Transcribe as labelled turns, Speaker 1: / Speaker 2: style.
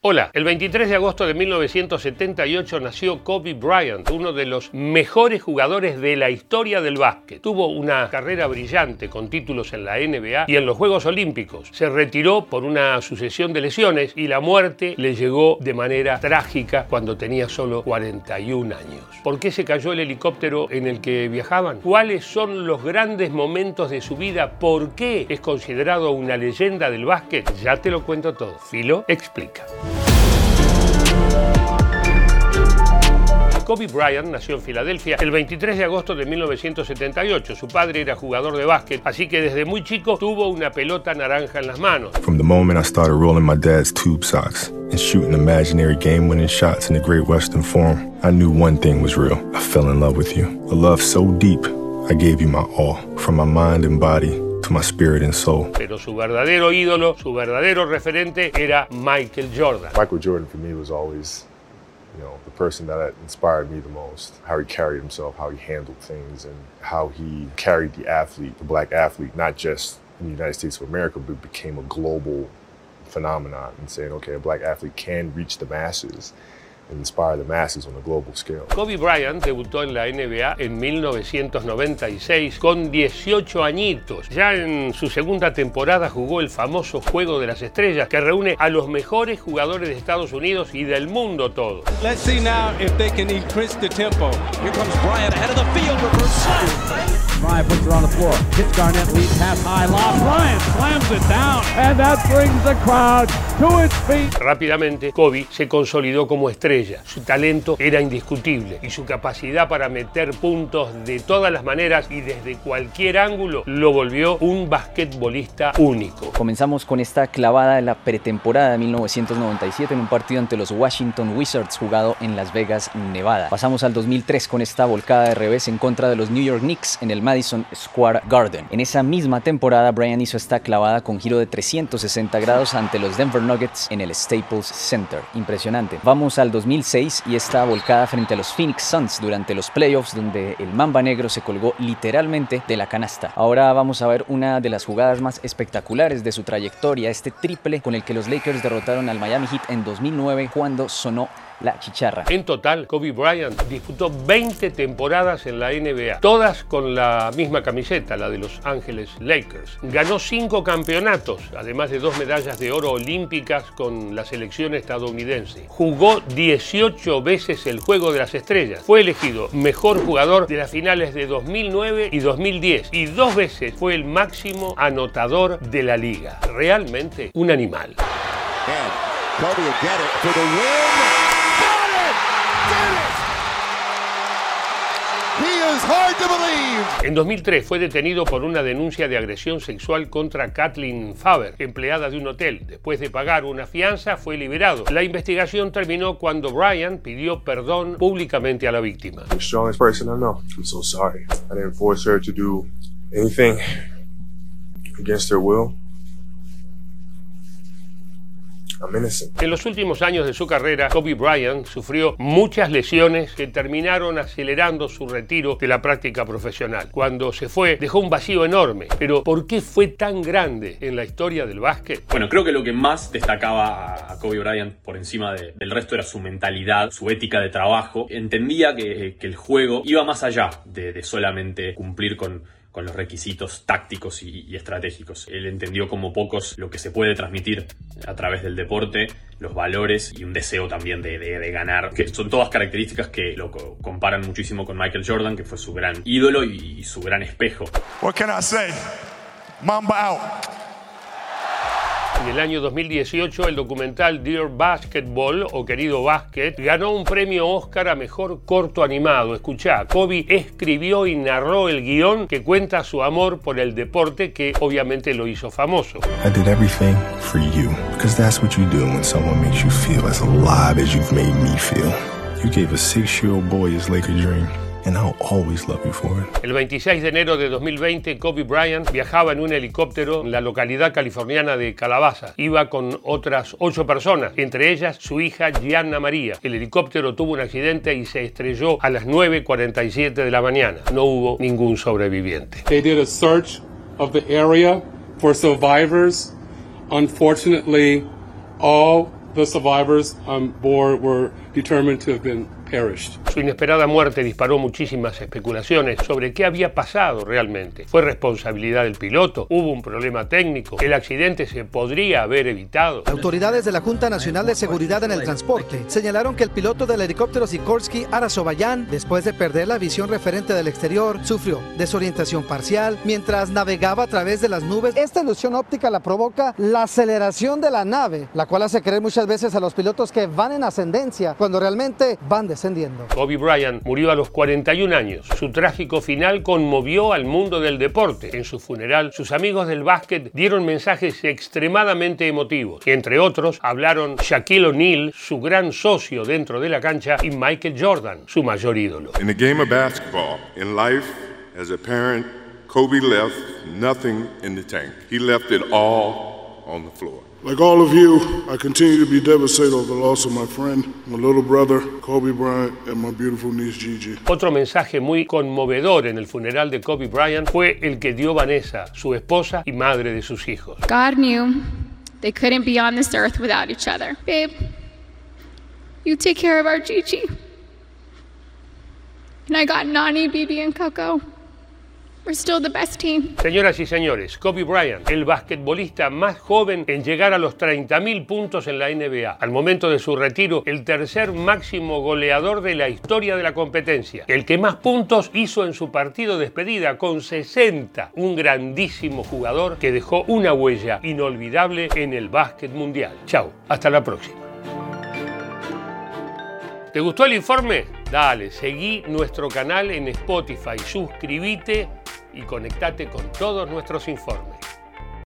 Speaker 1: Hola, el 23 de agosto de 1978 nació Kobe Bryant, uno de los mejores jugadores de la historia del básquet. Tuvo una carrera brillante con títulos en la NBA y en los Juegos Olímpicos. Se retiró por una sucesión de lesiones y la muerte le llegó de manera trágica cuando tenía solo 41 años. ¿Por qué se cayó el helicóptero en el que viajaban? ¿Cuáles son los grandes momentos de su vida? ¿Por qué es considerado una leyenda del básquet? Ya te lo cuento todo. Filo explica. Kobe Bryant nació en Filadelfia el 23 de agosto de 1978. Su padre era jugador de básquet, así que desde muy chico tuvo una pelota naranja en las manos.
Speaker 2: From the moment I started rolling my dad's tube socks and shooting imaginary game-winning shots in the Great Western Forum, I knew one thing was real. I fell in love with you. A love so deep, I gave you my all, from my mind and body to my spirit and soul.
Speaker 1: Pero su verdadero ídolo, su verdadero referente era Michael Jordan.
Speaker 3: Michael Jordan for me was always, you know, the person that inspired me the most. How he carried himself, how he handled things, and how he carried the athlete, the black athlete, not just in the United States of America, but became a global phenomenon and saying, okay, a black athlete can reach the masses inspire the masses on a global scale.
Speaker 1: Kobe Bryant debutó en la NBA en 1996 con 18 añitos. Ya en su segunda temporada jugó el famoso Juego de las Estrellas que reúne a los mejores jugadores de Estados Unidos y del mundo todo.
Speaker 4: Let's see now if they can increase the tempo.
Speaker 5: Here comes Bryant ahead of the field, reverse slam.
Speaker 6: Bryant puts it on the floor. Hits Garnett, lead pass high, lob. Bryant slams it down, and that brings the crowd to its feet.
Speaker 1: Rápidamente, Kobe se consolidó como estrella. Su talento era indiscutible y su capacidad para meter puntos de todas las maneras y desde cualquier ángulo lo volvió un basquetbolista único.
Speaker 7: Comenzamos con esta clavada de la pretemporada de 1997 en un partido ante los Washington Wizards jugado en Las Vegas, Nevada. Pasamos al 2003 con esta volcada de revés en contra de los New York Knicks en el Madison Square Garden. En esa misma temporada, Brian hizo esta clavada con giro de 360 grados ante los Denver Nuggets en el Staples Center. Impresionante. Vamos al 2006 y esta volcada frente a los Phoenix Suns durante los playoffs donde el Mamba Negro se colgó literalmente de la canasta. Ahora vamos a ver una de las jugadas más espectaculares de su trayectoria, este triple con el que los Lakers derrotaron al Miami Heat en 2009 cuando sonó la chicharra.
Speaker 1: En total, Kobe Bryant disputó 20 temporadas en la NBA, todas con la misma camiseta, la de Los Ángeles Lakers. Ganó cinco campeonatos, además de dos medallas de oro olímpicas con la selección estadounidense. Jugó 18 veces el Juego de las Estrellas. Fue elegido mejor jugador de las finales de 2009 y 2010 y dos veces fue el máximo anotador de la liga. Realmente un animal.
Speaker 5: And Kobe
Speaker 1: En 2003 fue detenido por una denuncia de agresión sexual contra Kathleen Faber, empleada de un hotel. Después de pagar una fianza, fue liberado. La investigación terminó cuando Brian pidió perdón públicamente a la víctima.
Speaker 3: The strongest person I know. I'm so sorry. I didn't force her to do anything against her will. I'm innocent.
Speaker 1: En los últimos años de su carrera, Kobe Bryant sufrió muchas lesiones que terminaron acelerando su retiro de la práctica profesional. Cuando se fue, dejó un vacío enorme. Pero ¿por qué fue tan grande en la historia del básquet?
Speaker 8: Bueno, creo que lo que más destacaba a Kobe Bryant por encima de- del resto era su mentalidad, su ética de trabajo. Entendía que, que el juego iba más allá de, de solamente cumplir con, con los requisitos tácticos y, estratégicos. Él entendió como pocos lo que se puede transmitir a través del deporte, los valores y un deseo también de, ganar, que son todas características que lo co- comparan muchísimo con Michael Jordan, que fue su gran ídolo y- y su gran espejo.
Speaker 5: What can I say? Mamba out.
Speaker 1: En el año 2018, el documental Dear Basketball o Querido Básquet ganó un premio Oscar a mejor corto animado. Escuchá, Kobe escribió y narró el guion que cuenta su amor por el deporte que obviamente lo hizo famoso.
Speaker 2: I did everything for you because that's what you do when someone makes you feel as alive as you've made me feel. You gave a six-year-old boy his Laker dream, and I'll always love you for it.
Speaker 1: El 26 de enero de 2020, Kobe Bryant viajaba en un helicóptero en la localidad californiana de Calabaza. Iba con otras ocho personas, entre ellas su hija Gianna María. El helicóptero tuvo un accidente y se estrelló a las 9.47 de la mañana. No hubo ningún sobreviviente.
Speaker 9: They did a search of the area for survivors. Unfortunately, all the survivors on board were determined to have been
Speaker 1: Su inesperada muerte disparó muchísimas especulaciones sobre qué había pasado realmente. ¿Fue responsabilidad del piloto? ¿Hubo un problema técnico? ¿El accidente se podría haber evitado?
Speaker 10: Autoridades de la Junta Nacional de Seguridad en el Transporte señalaron que el piloto del helicóptero Sikorsky Arasovayan, después de perder la visión referente del exterior, sufrió desorientación parcial mientras navegaba a través de las nubes. Esta ilusión óptica la provoca la aceleración de la nave, la cual hace creer muchas veces a los pilotos que van en ascendencia cuando realmente van de
Speaker 1: Kobe Bryant murió a los 41 años. Su trágico final conmovió al mundo del deporte. En su funeral, sus amigos del básquet dieron mensajes extremadamente emotivos. Entre otros, hablaron Shaquille O'Neal, su gran socio dentro de la cancha, y Michael Jordan, su mayor ídolo.
Speaker 11: In the game of basketball, in life, as a parent, Kobe left nothing in the tank. He left it all on the floor.
Speaker 12: Like all of you, I continue to be devastated over the loss of my friend, my little brother, Kobe Bryant, and my beautiful niece Gigi.
Speaker 1: Otro mensaje muy conmovedor en el funeral de Kobe Bryant fue el que dio Vanessa, su esposa y madre de sus hijos.
Speaker 13: God knew they couldn't be on this earth without each other. Babe, you take care of our Gigi. And I got Nani, Bibi, and Coco.
Speaker 1: Señoras y señores, Kobe Bryant, el basquetbolista más joven en llegar a los 30.000 puntos en la NBA. Al momento de su retiro, el tercer máximo goleador de la historia de la competencia. El que más puntos hizo en su partido de despedida con 60. Un grandísimo jugador que dejó una huella inolvidable en el básquet mundial. Chao, hasta la próxima. ¿Te gustó el informe? Dale, seguí nuestro canal en Spotify, suscríbete y conectate con todos nuestros informes.